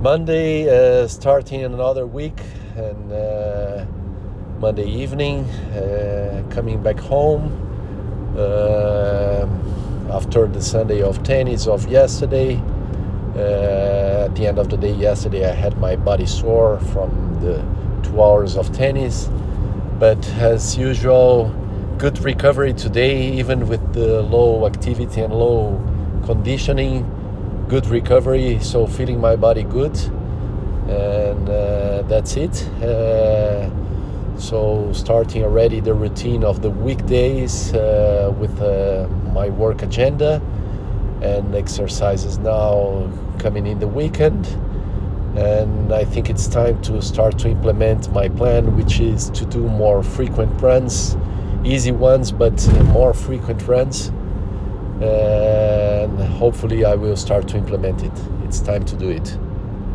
Monday, uh, starting another week, and uh, Monday evening, uh, coming back home uh, after the Sunday of tennis of yesterday. Uh, at the end of the day, yesterday, I had my body sore from the two hours of tennis, but as usual, good recovery today, even with the low activity and low conditioning good recovery, so feeling my body good, and uh, that's it. Uh, so starting already the routine of the weekdays uh, with uh, my work agenda and exercises now coming in the weekend. And I think it's time to start to implement my plan, which is to do more frequent runs, easy ones, but more frequent runs and hopefully I will start to implement it. It's time to do it.